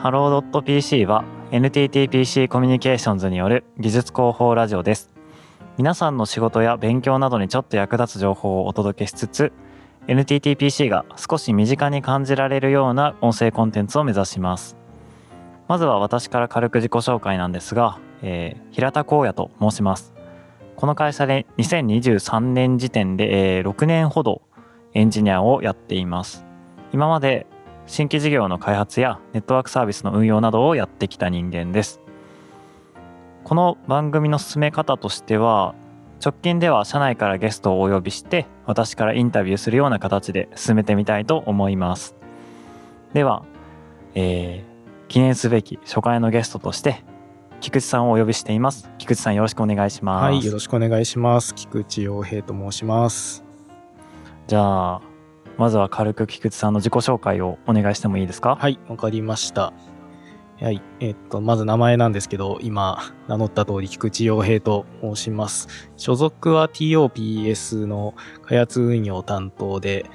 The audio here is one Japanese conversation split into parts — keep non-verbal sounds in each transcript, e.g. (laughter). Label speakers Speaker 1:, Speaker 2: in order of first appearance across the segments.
Speaker 1: Hello.pc は NTTPC コミュニケーションズによる技術広報ラジオです。皆さんの仕事や勉強などにちょっと役立つ情報をお届けしつつ NTTPC が少し身近に感じられるような音声コンテンツを目指します。まずは私から軽く自己紹介なんですが、えー、平田光也と申します。この会社で2023年時点で、えー、6年ほどエンジニアをやっています。今まで新規事業の開発やネットワークサービスの運用などをやってきた人間です。この番組の進め方としては直近では社内からゲストをお呼びして私からインタビューするような形で進めてみたいと思います。では、えー、記念すべき初回のゲストとして菊池さんをお呼びしています。菊池さんよろしくお願いします。
Speaker 2: はいよろしくお願いします。菊池洋平と申します。
Speaker 1: じゃあまずは軽く菊池さんの自己紹介をお願いしてもいいですか？
Speaker 2: はいわかりましたはい。えっと、まず名前なんですけど、今、名乗った通り、菊池洋平と申します。所属は TOPS の開発運用担当で、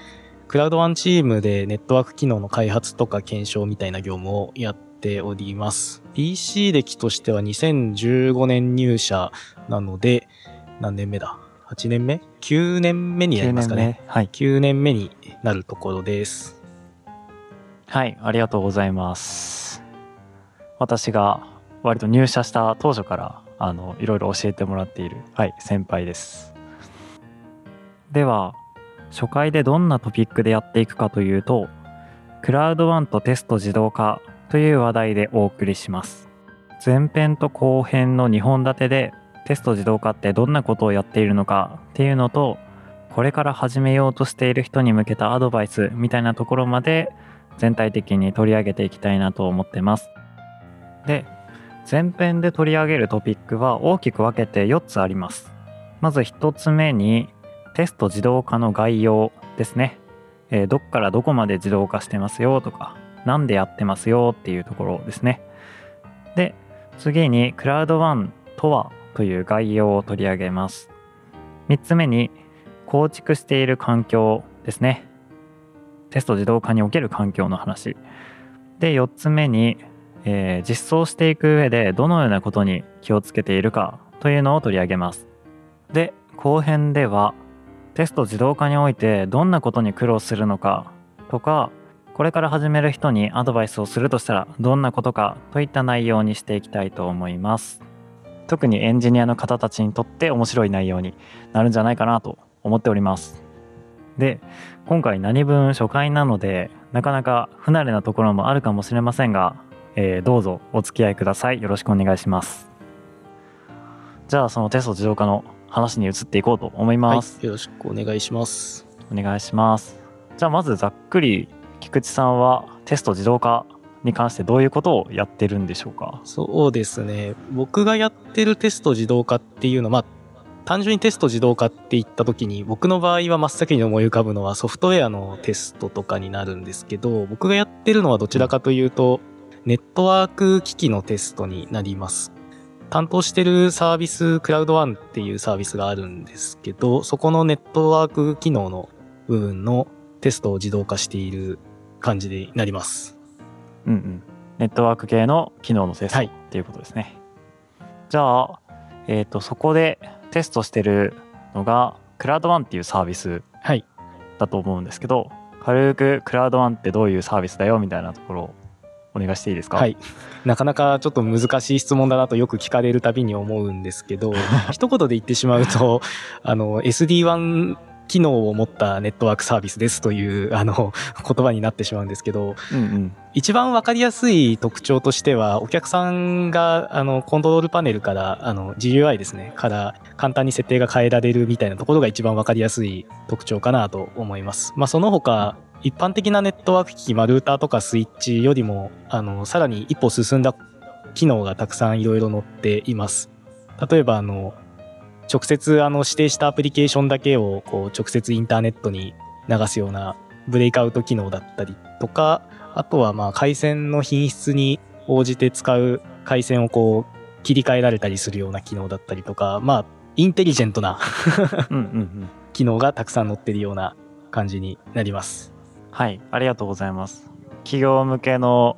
Speaker 2: クラウドワンチームでネットワーク機能の開発とか検証みたいな業務をやっております。PC 歴としては2015年入社なので、何年目だ ?8 年目 ?9 年目になりますかね。
Speaker 1: はい。
Speaker 2: 9年目になるところです。
Speaker 1: はい、ありがとうございます。私が割と入社した当初からあのいろいろ教えてもらっている、はい、先輩です。では初回でどんなトピックでやっていくかというとクラウドワンとテスト自動化という話題でお送りします。前編と後編の2本立てでテスト自動化ってどんなことをやっているのかっていうのとこれから始めようとしている人に向けたアドバイスみたいなところまで全体的に取り上げていきたいなと思ってます。で前編で取り上げるトピックは大きく分けて4つあります。まず1つ目にテスト自動化の概要ですね、えー、どっからどこまで自動化してますよとか何でやってますよっていうところですね。で次にクラウドワンとはという概要を取り上げます。3つ目に構築している環境ですねテスト自動化における環境の話で4つ目にえー、実装していく上でどのようなことに気をつけているかというのを取り上げます。で、後編ではテスト自動化においてどんなことに苦労するのかとか、これから始める人にアドバイスをするとしたらどんなことかといった内容にしていきたいと思います。特にエンジニアの方たちにとって面白い内容になるんじゃないかなと思っております。で、今回何分初回なのでなかなか不慣れなところもあるかもしれませんがえー、どうぞお付き合いください。よろしくお願いします。じゃあそのテスト自動化の話に移っていこうと思います、
Speaker 2: はい、よろしくお願いします。
Speaker 1: お願いします。じゃあまずざっくり菊池さんはテスト自動化に関してどういうことをやってるんでしょうか？
Speaker 2: そうですね。僕がやってるテスト自動化っていうのはまあ単純にテスト自動化って言った時に僕の場合は真っ先に思い浮かぶのはソフトウェアのテストとかになるんですけど僕がやってるのはどちらかというと、ネットワーク機器のテストになります。担当してるサービス、クラウドワンっていうサービスがあるんですけど、そこのネットワーク機能の部分のテストを自動化している感じになります。
Speaker 1: うんうん。ネットワーク系の機能のテスト、はい、っていうことですね。じゃあ、えっ、ー、と、そこでテストしてるのが、クラウドワンっていうサービスだと思うんですけど、はい、軽くクラウドワンってどういうサービスだよみたいなところをお願いしていいですか？
Speaker 2: はい。なかなかちょっと難しい質問だなとよく聞かれるたびに思うんですけど、(laughs) 一言で言ってしまうと、あの、SD1 機能を持ったネットワークサービスですという、あの、(laughs) 言葉になってしまうんですけど、うんうん、一番わかりやすい特徴としては、お客さんが、あの、コントロールパネルから、あの、GUI ですね、から簡単に設定が変えられるみたいなところが一番わかりやすい特徴かなと思います。まあ、その他、一般的なネットワーク機器、まあ、ルーターとかスイッチよりも、あの、さらに一歩進んだ機能がたくさんいろいろ載っています。例えば、あの、直接あの指定したアプリケーションだけをこう直接インターネットに流すようなブレイクアウト機能だったりとか、あとはまあ回線の品質に応じて使う回線をこう切り替えられたりするような機能だったりとか、まあインテリジェントな機能がたくさん載ってるような感じになります。
Speaker 1: はい、ありがとうございます。企業向けの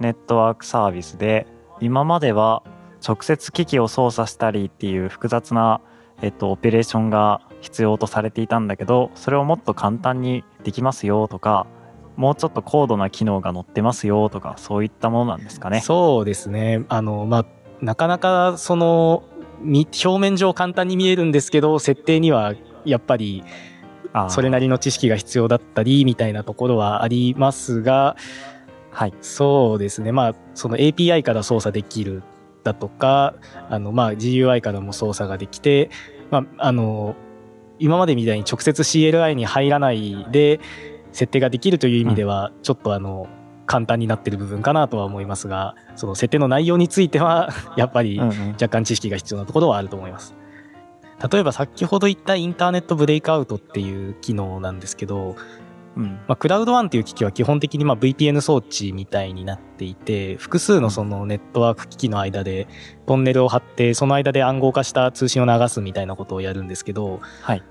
Speaker 1: ネットワークサービスで今までは直接機器を操作したりっていう複雑な、えっと、オペレーションが必要とされていたんだけどそれをもっと簡単にできますよとかもうちょっと高度な機能が載ってますよとかそういったものなんですかね。
Speaker 2: そうですね。あの、まあ、なかなかその表面上簡単に見えるんですけど設定にはやっぱりそれなりの知識が必要だったりみたいなところはありますが、
Speaker 1: はい、
Speaker 2: そうですね。まあその API から操作できるだとかあのまあ GUI からも操作ができて、まあ、あの今までみたいに直接 CLI に入らないで設定ができるという意味では、ちょっとあの簡単になってる部分かなとは思いますがその設定の内容については (laughs) やっぱり若干知識が必要なところはあると思います。例えば先ほど言ったインターネットブレイクアウトっていう機能なんですけど、うん。まあ、クラウドワンっていう機器は基本的にまあ VPN 装置みたいになっていて複数のそのネットワーク機器の間でトンネルを張ってその間で暗号化した通信を流すみたいなことをやるんですけど、
Speaker 1: はい、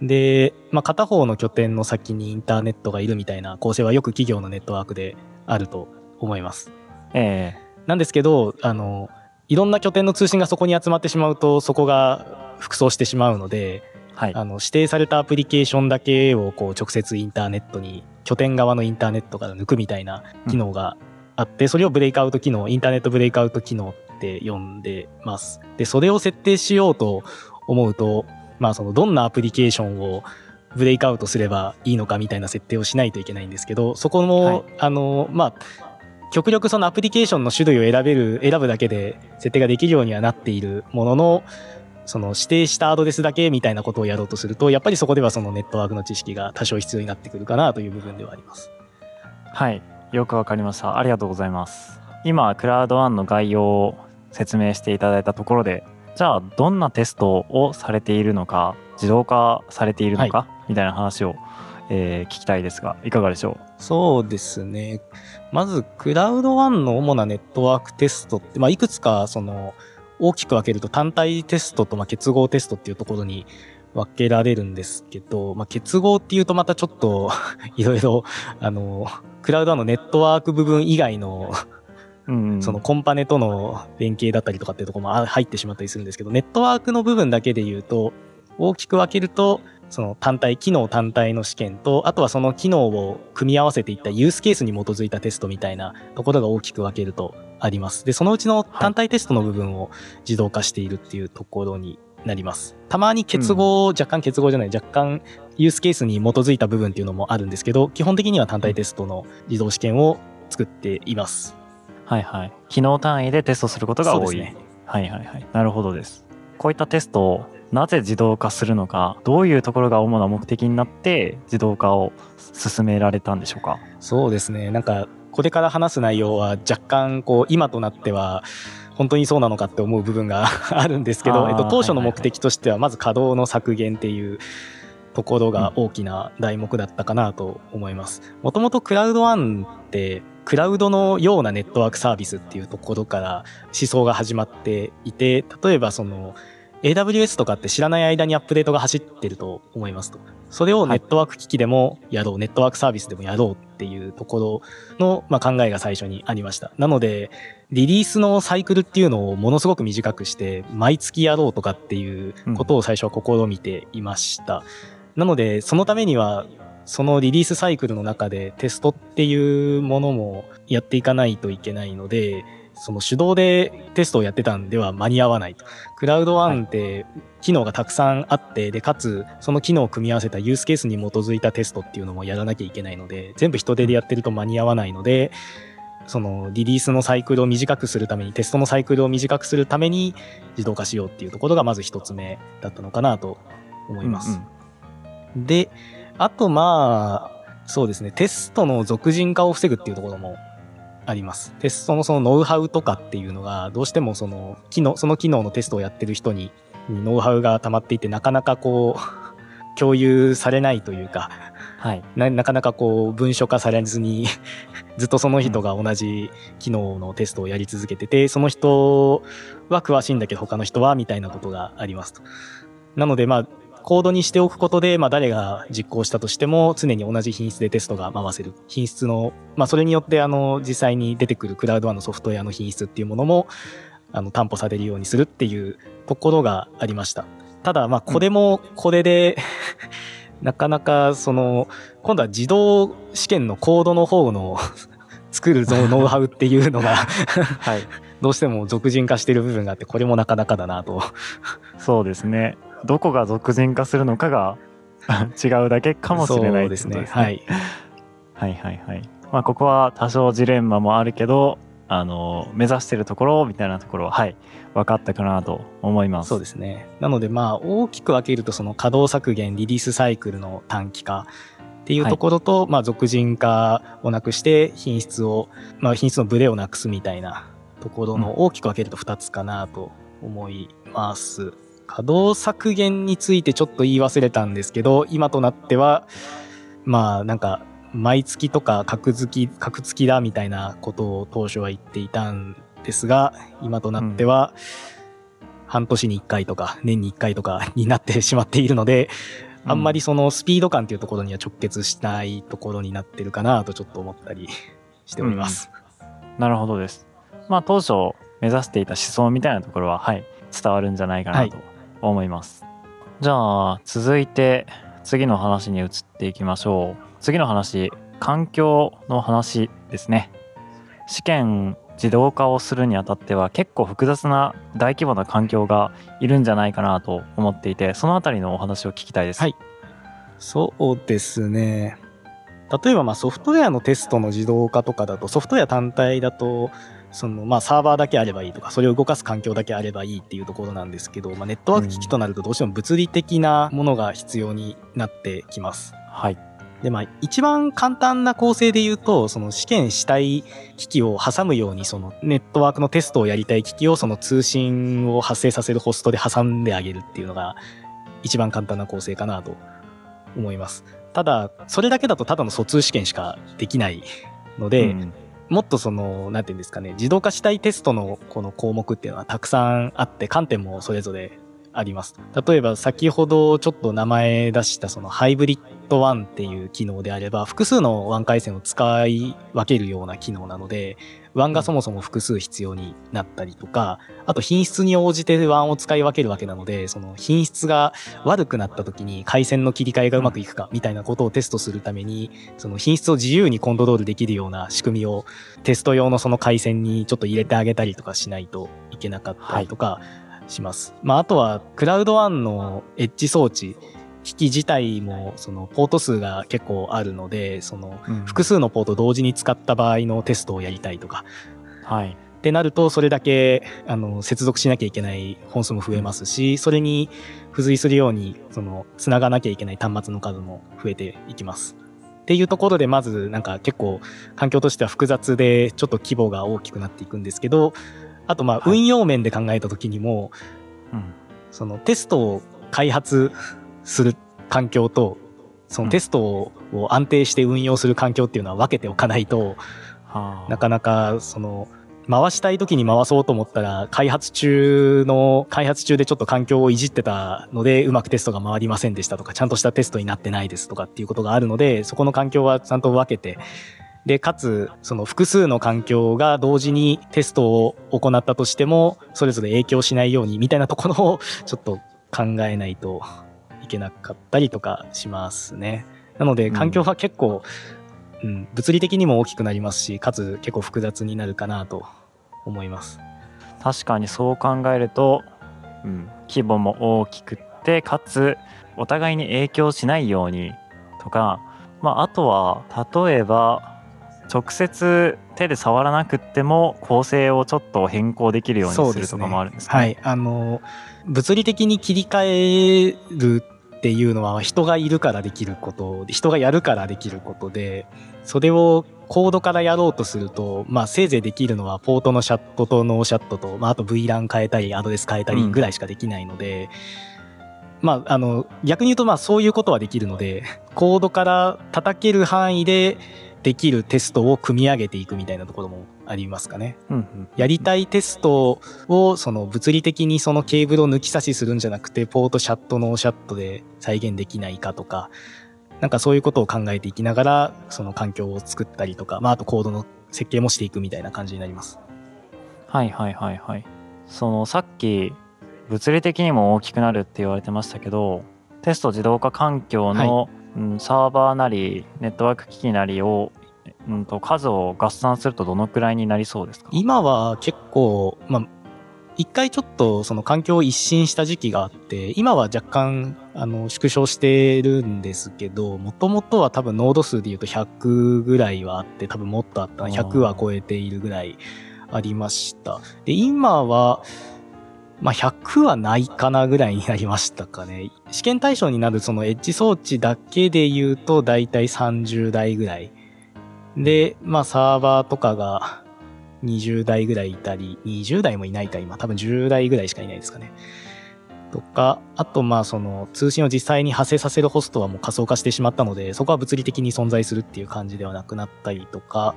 Speaker 2: で、まあ、片方の拠点の先にインターネットがいるみたいな構成はよく企業のネットワークであると思います。
Speaker 1: え
Speaker 2: ー、なんですけどあのいろんな拠点の通信がそこに集まってしまうとそこが複装してしまうので、
Speaker 1: はい、
Speaker 2: あの指定されたアプリケーションだけをこう直接インターネットに拠点側のインターネットから抜くみたいな機能があって、うん、それをブレイクアウト機能インターネットブレイクアウト機能って呼んでます。でそれを設定しようと思うとまあそのどんなアプリケーションをブレイクアウトすればいいのかみたいな設定をしないといけないんですけどそこも、はい、あのまあ極力そのアプリケーションの種類を選べる選ぶだけで設定ができるようにはなっているもののその指定したアドレスだけみたいなことをやろうとするとやっぱりそこではそのネットワークの知識が多少必要になってくるかなという部分ではあります。
Speaker 1: はい。よくわかりました。ありがとうございます。今クラウドワンの概要を説明していただいたところでじゃあどんなテストをされているのか自動化されているのか、はい、みたいな話を、えー、聞きたいですがいかがでしょ
Speaker 2: う？そうですね。まずクラウドワンの主なネットワークテストって、まあ、いくつかその大きく分けると単体テストとまあ結合テストっていうところに分けられるんですけど、まあ、結合っていうとまたちょっと (laughs) いろいろあのクラウドのネットワーク部分以外のそのコンパネとの連携だったりとかっていうところも入ってしまったりするんですけど、ネットワークの部分だけで言うと、大きく分けると、その単体、機能単体の試験と、あとはその機能を組み合わせていったユースケースに基づいたテストみたいなところが大きく分けるとあります。で、そのうちの単体テストの部分を自動化しているっていうところになります。たまに結合、うん、若干結合じゃない、若干ユースケースに基づいた部分っていうのもあるんですけど、基本的には単体テストの自動試験を作っています。
Speaker 1: はいはい。機能単位でテストすることが多い。ね、はいはいはい。なるほどです。こういったテストをなぜ自動化するのか、どういうところが主な目的になって自動化を進められたんでしょうか？
Speaker 2: そうですね。なんか、これから話す内容は若干こう今となっては本当にそうなのかって思う部分があるんですけど、えっと、当初の目的としてはまず稼働の削減っていうところが大きな題目だったかなと思います。もともとクラウドワンってクラウドのようなネットワークサービスっていうところから思想が始まっていて、例えばその AWS とかって知らない間にアップデートが走ってると思いますと。それをネットワーク機器でもやろう、はい、ネットワークサービスでもやろうっていうところの、まあ、考えが最初にありました。なので、リリースのサイクルっていうのをものすごく短くして、毎月やろうとかっていうことを最初は試みていました。うん、なので、そのためには、そのリリースサイクルの中でテストっていうものもやっていかないといけないので、その手動でテストをやってたんでは間に合わないと。クラウドワンって機能がたくさんあって、で、かつその機能を組み合わせたユースケースに基づいたテストっていうのもやらなきゃいけないので、全部人手でやってると間に合わないので、そのリリースのサイクルを短くするために、テストのサイクルを短くするために自動化しようっていうところがまず一つ目だったのかなと思います。うんうん、で、あとまあ、そうですね、テストの俗人化を防ぐっていうところもあります。テストのそのノウハウとかっていうのが、どうしてもその機能、その機能のテストをやってる人にノウハウが溜まっていて、なかなかこう、(laughs) 共有されないというか、
Speaker 1: はい、
Speaker 2: ななかなかこう文書化されずに (laughs) ずっとその人が同じ機能のテストをやり続けてて、その人は詳しいんだけど他の人はみたいなことがありますと。なのでまあコードにしておくことで、まあ、誰が実行したとしても、常に同じ品質でテストが回せる。品質の、まあ、それによって、あの、実際に出てくるクラウドワンのソフトウェアの品質っていうものも、あの、担保されるようにするっていうところがありました。ただ、まあ、これも、これで、(laughs) なかなか、その、今度は自動試験のコードの方の (laughs) 作るぞノウハウっていうのがはい、(laughs) どうしても俗人化してる部分があって、これもなかなかだなと。
Speaker 1: そうですね。どこが俗人化するのかが (laughs) 違うだけかもしれないですね。
Speaker 2: はい。(laughs)
Speaker 1: はいはいはい。まあここは多少ジレンマもあるけど、あの目指してるところみたいなところははい。分かったかなと思います。
Speaker 2: そうですね。なのでまあ大きく分けるとその稼働削減リリースサイクルの短期化。っていうところと、はい、まあ俗人化をなくして品質をまあ品質のブレをなくすみたいなところの大きく分けると2つかなと思います、うん稼働削減についてちょっと言い忘れたんですけど、今となっては、まあなんか、毎月とか格付き、格付きだみたいなことを当初は言っていたんですが、今となっては、半年に1回とか年に1回とかになってしまっているので、あんまりそのスピード感っていうところには直結しないところになってるかなとちょっと思ったりしております。
Speaker 1: うん、なるほどです。まあ当初目指していた思想みたいなところは、はい、伝わるんじゃないかなと思います。じゃあ続いて次の話に移っていきましょう。次の話、環境の話ですね。試験自動化をするにあたっては結構複雑な大規模な環境がいるんじゃないかなと思っていてそのあたりのお話を聞きたいです。
Speaker 2: はい、そうですね例えばまソフトウェアのテストの自動化とかだとソフトウェア単体だとそのまあサーバーだけあればいいとか、それを動かす環境だけあればいいっていうところなんですけど、まあ、ネットワーク機器となるとどうしても物理的なものが必要になってきます。
Speaker 1: はい。
Speaker 2: で、まあ、一番簡単な構成で言うと、その試験したい機器を挟むように、そのネットワークのテストをやりたい機器をその通信を発生させるホストで挟んであげるっていうのが一番簡単な構成かなと思います。ただ、それだけだとただの疎通試験しかできないので、うんもっとその、なんていうんですかね、自動化したいテストのこの項目っていうのはたくさんあって、観点もそれぞれあります。例えば先ほどちょっと名前出したそのハイブリッド1っていう機能であれば、複数のワン回線を使い分けるような機能なので、ワンがそもそも複数必要になったりとか、あと品質に応じてワンを使い分けるわけなので、その品質が悪くなった時に回線の切り替えがうまくいくかみたいなことをテストするために、その品質を自由にコントロールできるような仕組みをテスト用のその回線にちょっと入れてあげたりとかしないといけなかったりとかします。はい、まあ、あとはクラウドワンのエッジ装置、機器自体もそのポート数が結構あるのでその複数のポート同時に使った場合のテストをやりたいとか、
Speaker 1: はい、
Speaker 2: ってなるとそれだけあの接続しなきゃいけない本数も増えますしそれに付随するようにそのつながなきゃいけない端末の数も増えていきます。っていうところでまずなんか結構環境としては複雑でちょっと規模が大きくなっていくんですけどあとまあ運用面で考えた時にも、はい、そのテストを開発する環境と、そのテストを安定して運用する環境っていうのは分けておかないと、なかなかその回したい時に回そうと思ったら開発中の開発中でちょっと環境をいじってたのでうまくテストが回りませんでしたとかちゃんとしたテストになってないですとかっていうことがあるのでそこの環境はちゃんと分けてでかつその複数の環境が同時にテストを行ったとしてもそれぞれ影響しないようにみたいなところをちょっと考えないといけなかったりとかしますね。なので環境は結構、うん、うん、物理的にも大きくなりますしかつ結構複雑になるかなと思います。
Speaker 1: 確かにそう考えると、うん、規模も大きくってかつお互いに影響しないようにとか、まあ、あとは例えば直接手で触らなくっても構成をちょっと変更できるようにするとかもあるんです
Speaker 2: か、ね、はいあの物理的に切り替えるっていうのは人がいるからできること人がやるからできることでそれをコードからやろうとすると、まあ、せいぜいできるのはポートの shut と no shut と、まあ、あと VLAN 変えたりアドレス変えたりぐらいしかできないので、うん、まあ、あの逆に言うとまあそういうことはできるのでコードから叩ける範囲でできるテストを組み上げていくみたいなところもありますかね。
Speaker 1: うんうん
Speaker 2: やりたいテストをその物理的にそのケーブルを抜き差しするんじゃなくて、ポートシャットノーシャットで再現できないかとか、なんかそういうことを考えていきながら、その環境を作ったりとか、まああとコードの設計もしていくみたいな感じになります。
Speaker 1: はいはいはいはいそのさっき物理的にも大きくなるって言われてましたけどテスト自動化環境の、うん、サーバーなりネットワーク機器なりを、うん、と数を合算するとどのくらいになりそうですか？
Speaker 2: 今は結構、まあ、一回ちょっとその環境を一新した時期があって、今は若干、あの、縮小してるんですけど、もともとは多分ノード数で言うと100ぐらいはあって、多分もっとあったな、100は超えているぐらいありました。で、今は、まあ、100はないかなぐらいになりましたかね。試験対象になるそのエッジ装置だけで言うと、だいたい30台ぐらい。で、まあ、サーバーとかが、20代ぐらいいたり、20代もいないか今、多分10代ぐらいしかいないですかね。とか、あとまあその通信を実際に発生させるホストはもう仮想化してしまったので、そこは物理的に存在するっていう感じではなくなったりとか、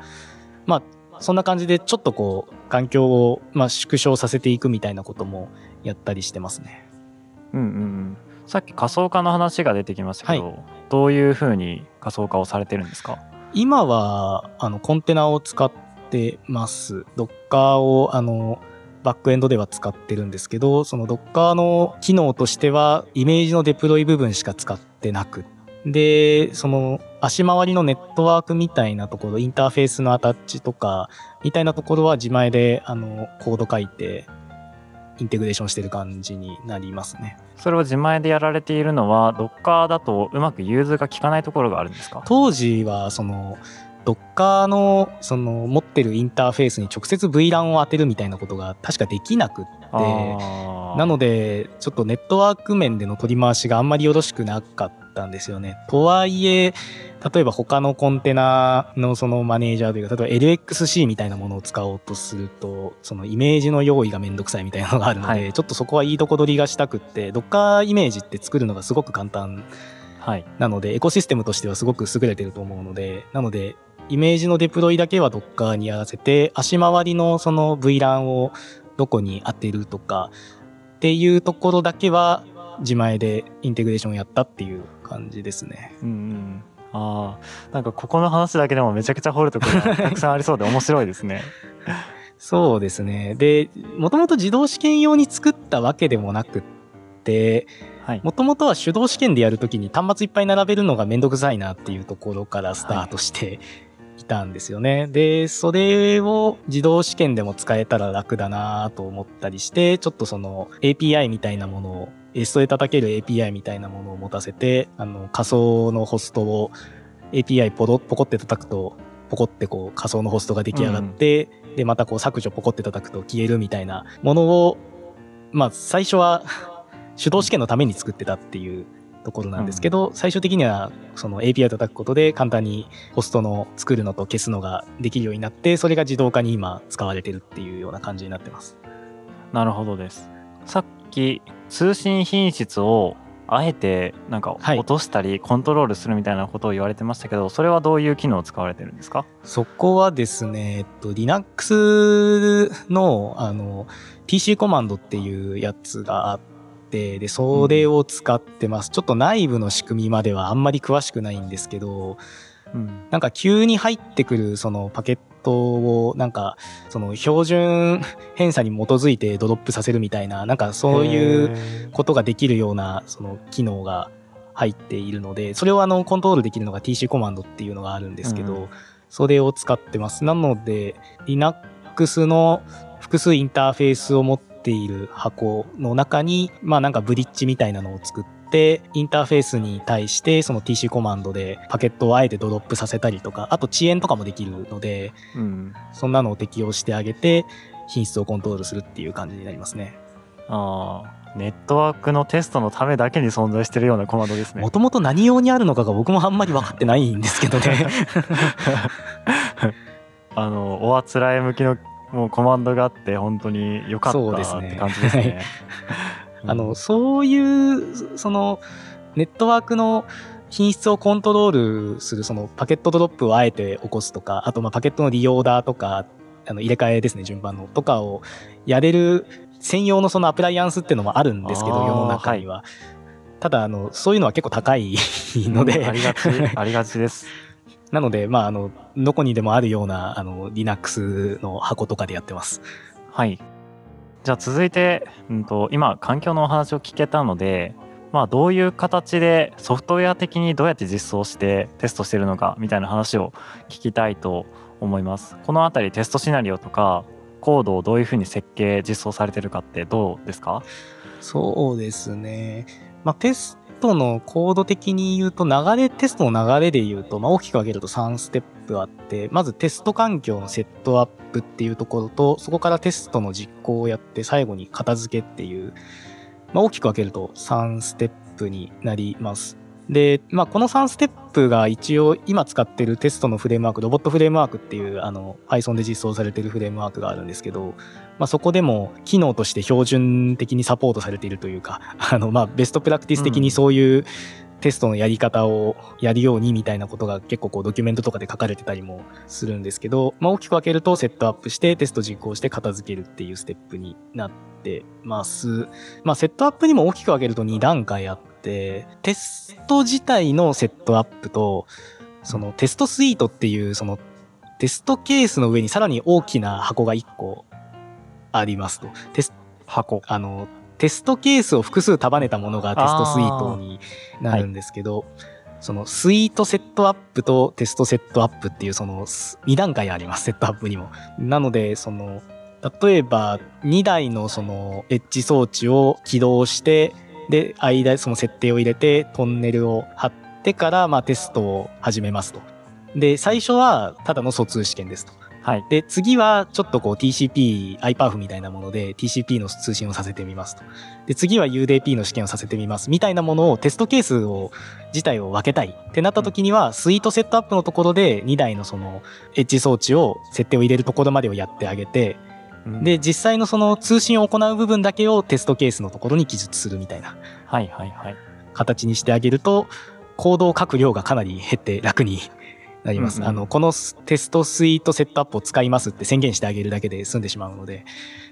Speaker 2: まあそんな感じでちょっとこう環境をまあ縮小させていくみたいなこともやったりしてますね。
Speaker 1: うんうんうんさっき仮想化の話が出てきましたけど、
Speaker 2: は
Speaker 1: どういうふうに仮想化をされてるんですか？
Speaker 2: 今はあのコンテナを使ってます。Docker をあのバックエンドでは使ってるんですけど、その Docker の機能としてはイメージのデプロイ部分しか使ってなくで、その足回りのネットワークみたいなところ、インターフェースのアタッチとかみたいなところは自前であのコード書いてインテグレーションしてる感じになりますね。
Speaker 1: それを自前でやられているのは Docker だとうまく融通が効かないところがあるんですか？
Speaker 2: 当時はその Docker のその持ってるインターフェースに直接 VLAN を当てるみたいなことが確かできなくってなのでちょっとネットワーク面での取り回しがあんまりよろしくなかったんですよね。とはいえ例えば他のコンテナのそのマネージャーというか例えば LXC みたいなものを使おうとするとそのイメージの用意がめんどくさいみたいなのがあるので、
Speaker 1: はい
Speaker 2: ちょっとそこはいいとこ取りがしたくって Docker イメージって作るのがすごく簡単
Speaker 1: はい
Speaker 2: なので、エコシステムとしてはすごく優れてると思うので、なので、イメージのデプロイだけは Docker にやらせて、足回りのその VLAN をどこに当てるとか、っていうところだけは自前でインテグレーションやったっていう感じですね。
Speaker 1: うんうんああなんかここの話だけでもめちゃくちゃ掘るところが (laughs) たくさんありそうで面白いですね
Speaker 2: そうですね。で、もともと自動試験用に作ったわけでもなくって、
Speaker 1: はい
Speaker 2: もともとは手動試験でやるときに端末いっぱい並べるのがめんどくさいなっていうところからスタートしていたんですよね。で、それを自動試験でも使えたら楽だなと思ったりして、ちょっとその API みたいなものを、エストで叩ける API みたいなものを持たせて、あの仮想のホストを API ポロポコって叩くと、ポコってこう仮想のホストが出来上がって、で、またこう削除ポコって叩くと消えるみたいなものを、まあ最初は手動試験のために作ってたっていうところなんですけど、最終的にはその API を叩くことで簡単にホストの作るのと消すのができるようになって、それが自動化に今使われてるっていうような感じになってます。
Speaker 1: なるほどです。さっき通信品質をあえてなんか
Speaker 2: はい。
Speaker 1: 落としたりコントロールするみたいなことを言われてましたけど、それはどういう機能を使われてるんですか？
Speaker 2: そこはですね、えっと、Linux の、あの、TC コマンドっていうやつがあって、で、それを使ってます。ちょっと内部の仕組みまではあんまり詳しくないんですけど、
Speaker 1: うん。
Speaker 2: なんか急に入ってくるそのパケットをなんかその標準偏差に基づいてドロップさせるみたいななんかそういうことができるようなその機能が入っているのでそれをあのコントロールできるのが TC コマンドっていうのがあるんですけど、
Speaker 1: うん。
Speaker 2: それを使ってます。なので Linux の複数インターフェースを持っている箱の中にまあなんかブリッジみたいなのを作ってインターフェースに対してその TC コマンドでパケットをあえてドロップさせたりとかあと遅延とかもできるので
Speaker 1: うん
Speaker 2: そんなのを適用してあげて品質をコントロールするっていう感じになりますね。
Speaker 1: あーネットワークのテストのためだけに存在してるようなコマンドですね
Speaker 2: もともと何用にあるのかが僕もあんまり分かってないんですけどね。(laughs)
Speaker 1: あのおあつらえ向きのもうコマンドがあって本当に良かったって感じですね。
Speaker 2: あの、そういう、その、ネットワークの品質をコントロールするそのパケットドロップをあえて起こすとか、あとまあパケットのリオーダーとか、あの入れ替えですね、順番のとかをやれる専用のそのアプライアンスっていうのもあるんですけど、世の中には。ただ、あの、そういうのは結構高いので、
Speaker 1: ありがち、(laughs) ありがちです。
Speaker 2: なので、まあ、あの、どこにでもあるような、あの、Linux の箱とかでやってます。
Speaker 1: はい。じゃあ続いて、うん、と今環境のお話を聞けたので、まあ、どういう形でソフトウェア的にどうやって実装してテストしてるのかみたいな話を聞きたいと思います。この辺りテストシナリオとかコードをどういうふうに設計実装されてるかってどうですか？
Speaker 2: そうですね。まあ、テストのコード的に言うと、流れ、テストの流れで言うと、まあ、大きく分けると3ステップあって、まずテスト環境のセットアップっていうところと、そこからテストの実行をやって、最後に片付けっていう、まあ、大きく分けると3ステップになります。で、まあ、この3ステップが一応今使ってるテストのフレームワーク、 Robot Framework っていう、あの、Python で実装されてるフレームワークがあるんですけど、まあ、そこでも機能として標準的にサポートされているというか、あの、まあ、ベストプラクティス的にそういうテストのやり方をやるようにみたいなことが結構こうドキュメントとかで書かれてたりもするんですけど、まあ、大きく分けるとセットアップしてテスト実行して片付けるっていうステップになってます。まあ、セットアップにも大きく分けると2段階あって、テスト自体のセットアップと、そのテストスイートっていうそのテストケースの上にさらに大きな箱が1個ありますと。テス
Speaker 1: 箱。
Speaker 2: あの、テストケースを複数束ねたものがテストスイートになるんですけど、そのスイートセットアップとテストセットアップっていうその2段階あります、セットアップにも。なので、その、例えば2台のそのエッジ装置を起動して、で、間、その設定を入れてトンネルを張ってから、まあテストを始めますと。で、最初はただの疎通試験ですと。
Speaker 1: はい。
Speaker 2: で、次はちょっとこう TCP、iPerf みたいなもので TCP の通信をさせてみますと。で、次は UDP の試験をさせてみますみたいなものをテストケースを、自体を分けたいってなった時には、スイートセットアップのところで2台のそのエッジ装置を設定を入れるところまでをやってあげて、
Speaker 1: うん
Speaker 2: で、実際のその通信を行う部分だけをテストケースのところに記述するみたいな
Speaker 1: はいはいはい。
Speaker 2: 形にしてあげると、コードを書く量がかなり減って楽になります。
Speaker 1: うんうん
Speaker 2: あの、このテストスイートセットアップを使いますって宣言してあげるだけで済んでしまうので、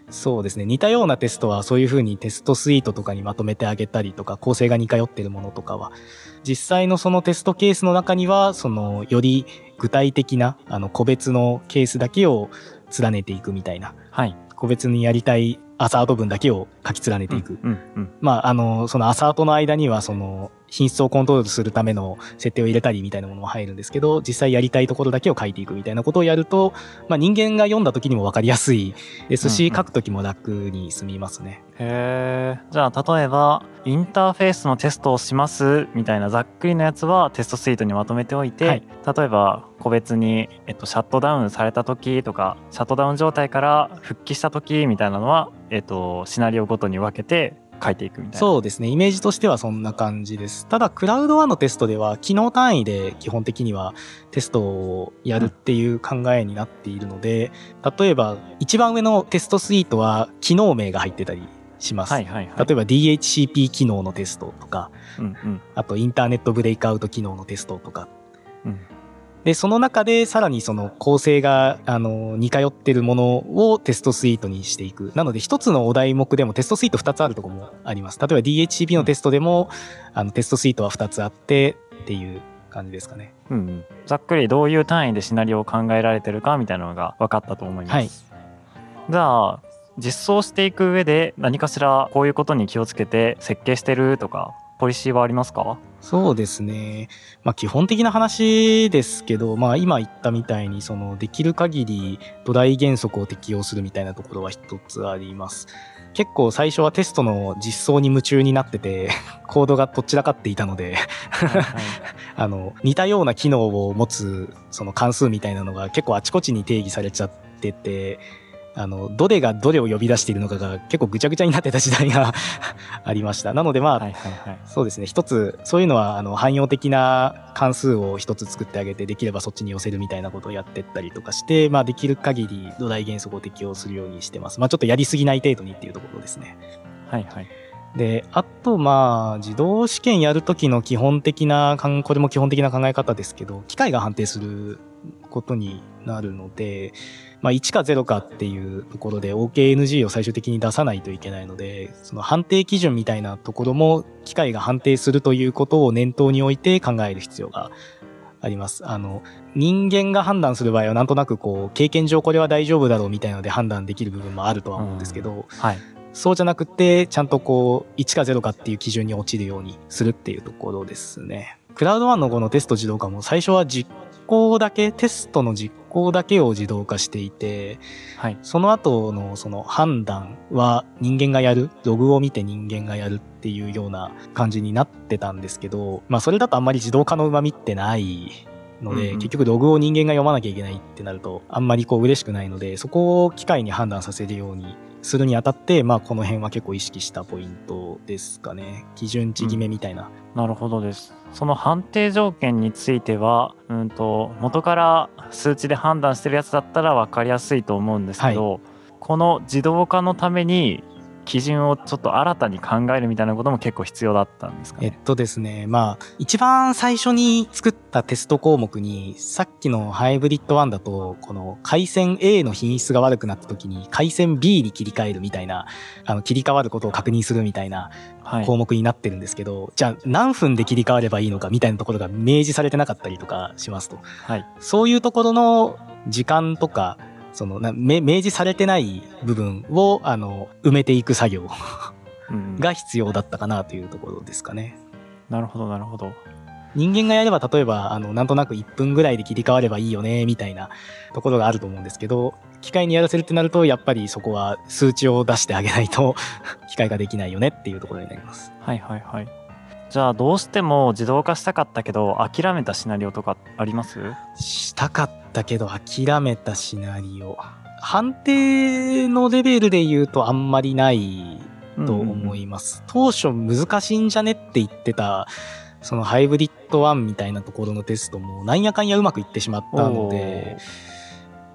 Speaker 2: そうですね。似たようなテストはそういうふうにテストスイートとかにまとめてあげたりとか、構成が似通ってるものとかは、実際のそのテストケースの中には、その、より具体的な、あの、個別のケースだけを連ねていくみたいな、
Speaker 1: はい。
Speaker 2: 個別にやりたいアサート文だけを書き連ねていく
Speaker 1: うんうん。
Speaker 2: まあ、あの、そのアサートの間には、その、品質をコントロールするための設定を入れたりみたいなものも入るんですけど、実際やりたいところだけを書いていくみたいなことをやると、まあ人間が読んだ時にも分かりやすいですし、
Speaker 1: うんうん
Speaker 2: 書く時も楽に済みますね。
Speaker 1: へえ。じゃあ例えばインターフェースのテストをしますみたいなざっくりのやつはテストスイートにまとめておいて、
Speaker 2: はい
Speaker 1: 例えば個別に、えっと、シャットダウンされた時とかシャットダウン状態から復帰した時みたいなのは、えっと、シナリオごとに分けて書いていくみたいな。
Speaker 2: そうですね。イメージとしてはそんな感じです。ただ、クラウドワンのテストでは、機能単位で基本的にはテストをやるっていう考えになっているので、例えば、一番上のテストスイートは機能名が入ってたりします。
Speaker 1: はいはいはい。
Speaker 2: 例えば DHCP 機能のテストとか、
Speaker 1: うんうん
Speaker 2: あとインターネットブレイクアウト機能のテストとか。
Speaker 1: うん
Speaker 2: で、その中でさらにその構成が、あの、似通ってるものをテストスイートにしていく。なので、一つのお題目でもテストスイート2つあるところもあります。例えば DHCP のテストでも、あの、テストスイートは2つあってっていう感じですかね。
Speaker 1: うんうんざっくりどういう単位でシナリオを考えられてるかみたいなのが分かったと思います。
Speaker 2: はい
Speaker 1: じゃあ実装していく上で何かしらこういうことに気をつけて設計してるとかポリシーはありますか？
Speaker 2: そうですね。まあ基本的な話ですけど、まあ今言ったみたいに、そのできる限り土台原則を適用するみたいなところは一つあります。結構最初はテストの実装に夢中になってて、(laughs) コードがとっちらかっていたので、(laughs) あの、似たような機能を持つその関数みたいなのが結構あちこちに定義されちゃってて、あの、どれがどれを呼び出しているのかが結構ぐちゃぐちゃになってた時代が (laughs) ありました。なのでまあ、
Speaker 1: はいはいはい
Speaker 2: そうですね。一つ、そういうのは、あの、汎用的な関数を一つ作ってあげて、できればそっちに寄せるみたいなことをやってったりとかして、まあ、できる限り土台原則を適用するようにしてます。まあ、ちょっとやりすぎない程度にっていうところですね。
Speaker 1: はいはい
Speaker 2: で、あとまあ、自動試験やるときの基本的な、これも基本的な考え方ですけど、機械が判定することになるので、まあ、1か0かっていうところで OKNG を最終的に出さないといけないので、その判定基準みたいなところも機械が判定するということを念頭に置いて考える必要があります。あの、人間が判断する場合はなんとなくこう、経験上これは大丈夫だろうみたいなので判断できる部分もあるとは思うんですけど、うん、はい。そうじゃなくて、ちゃんとこう、1か0かっていう基準に落ちるようにするっていうところですね。クラウドワンのこのテスト自動化も最初は実行だけ、テストの実行だけを自動化していて、はい、その後のその判断は人間がやる、ログを見て人間がやるっていうような感じになってたんですけど、まあそれだとあんまり自動化の旨味ってないので、うんうん、結局ログを人間が読まなきゃいけないってなると、あんまりこう嬉しくないので、そこを機械に判断させるようにするにあたって、まあ、この辺は結構意識したポイントですかね。基準値決めみたいな、
Speaker 1: うん、なるほどです。その判定条件については、うんと、元から数値で判断してるやつだったら分かりやすいと思うんですけど、はい、この自動化のために基準をちょっと新たに考えるみたいなことも結構必要だったんですか、ね、
Speaker 2: えっとですね、まあ、一番最初に作ったテスト項目に、さっきのハイブリッド1だと、この回線 A の品質が悪くなった時に、回線 B に切り替えるみたいな、あの、切り替わることを確認するみたいな項目になってるんですけど、はい、じゃあ何分で切り替わればいいのかみたいなところが明示されてなかったりとかしますと。はい。そういうところの時間とか、そのな明示されてない部分をあの埋めていく作業が必要だったかなというところですかね。
Speaker 1: なるほどなるほど。
Speaker 2: 人間がやれば例えばあのなんとなく1分ぐらいで切り替わればいいよねみたいなところがあると思うんですけど機械にやらせるってなるとやっぱりそこは数値を出してあげないと (laughs) 機械ができないよねっていうところになります。
Speaker 1: はいはいはい。じゃあどうしても自動化したかったけど諦めたシナリオとかあります？
Speaker 2: したかったけど諦めたシナリオ。判定のレベルで言うとあんまりないと思います。うんうん、当初難しいんじゃねって言ってた、そのハイブリッド1みたいなところのテストもなんやかんやうまくいってしまったので、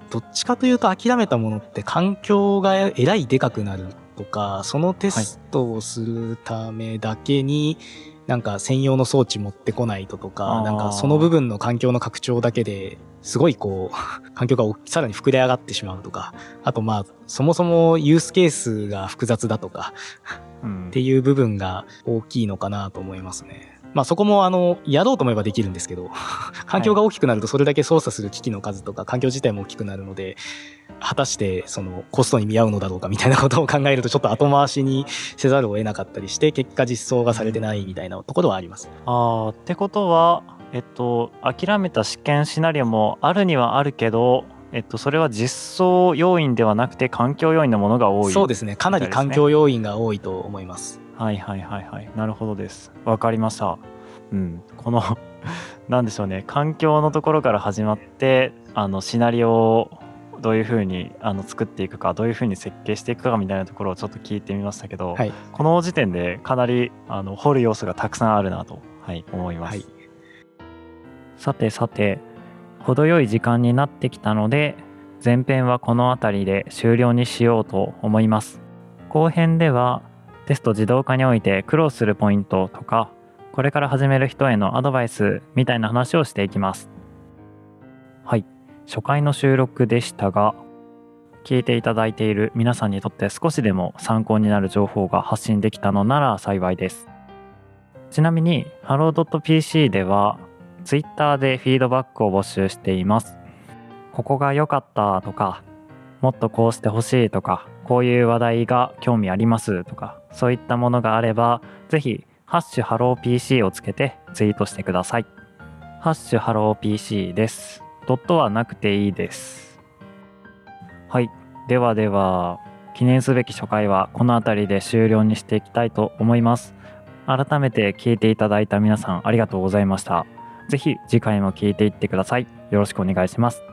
Speaker 2: どっちかというと諦めたものって環境がえらいでかくなるとか、そのテストをするためだけに、はいなんか専用の装置持ってこないととか、なんかその部分の環境の拡張だけですごいこう、(laughs) 環境がさらに膨れ上がってしまうとか、あとまあ、そもそもユースケースが複雑だとか、っていう部分が大きいのかなと思いますね。まあそこもあの、やろうと思えばできるんですけど、(laughs) 環境が大きくなるとそれだけ操作する機器の数とか環境自体も大きくなるので、果たしてそのコストに見合うのだろうかみたいなことを考えるとちょっと後回しにせざるを得なかったりして結果実装がされてないみたいなところはあります。
Speaker 1: あってことはえっと諦めた試験シナリオもあるにはあるけどえっと、それは実装要因ではなくて環境要因のものが多い、
Speaker 2: ね、そうですね。かなり環境要因が多いと思います。
Speaker 1: はいはいはいはい。なるほどです。わかりました。うん。この (laughs) なんでしょうね。環境のところから始まってあのシナリオをどういうふうにあの作っていくかどういうふうに設計していくかみたいなところをちょっと聞いてみましたけど、はい、この時点でかなりあの掘る要素がたくさんあるなと、はい、思います、はい、さてさて程よい時間になってきたので前編はこの辺りで終了にしようと思います。後編ではテスト自動化において苦労するポイントとかこれから始める人へのアドバイスみたいな話をしていきます。はい初回の収録でしたが聞いていただいている皆さんにとって少しでも参考になる情報が発信できたのなら幸いです。ちなみに Hello.pc では Twitter でフィードバックを募集しています。ここが良かったとかもっとこうしてほしいとかこういう話題が興味ありますとかそういったものがあればぜひハッシュハロー PC をつけてツイートしてください。ハッシュハロー PC です。ドットはなくていいです。はい。ではでは、記念すべき初回はこの辺りで終了にしていきたいと思います。改めて聞いていただいた皆さんありがとうございました。ぜひ次回も聞いていってください。よろしくお願いします。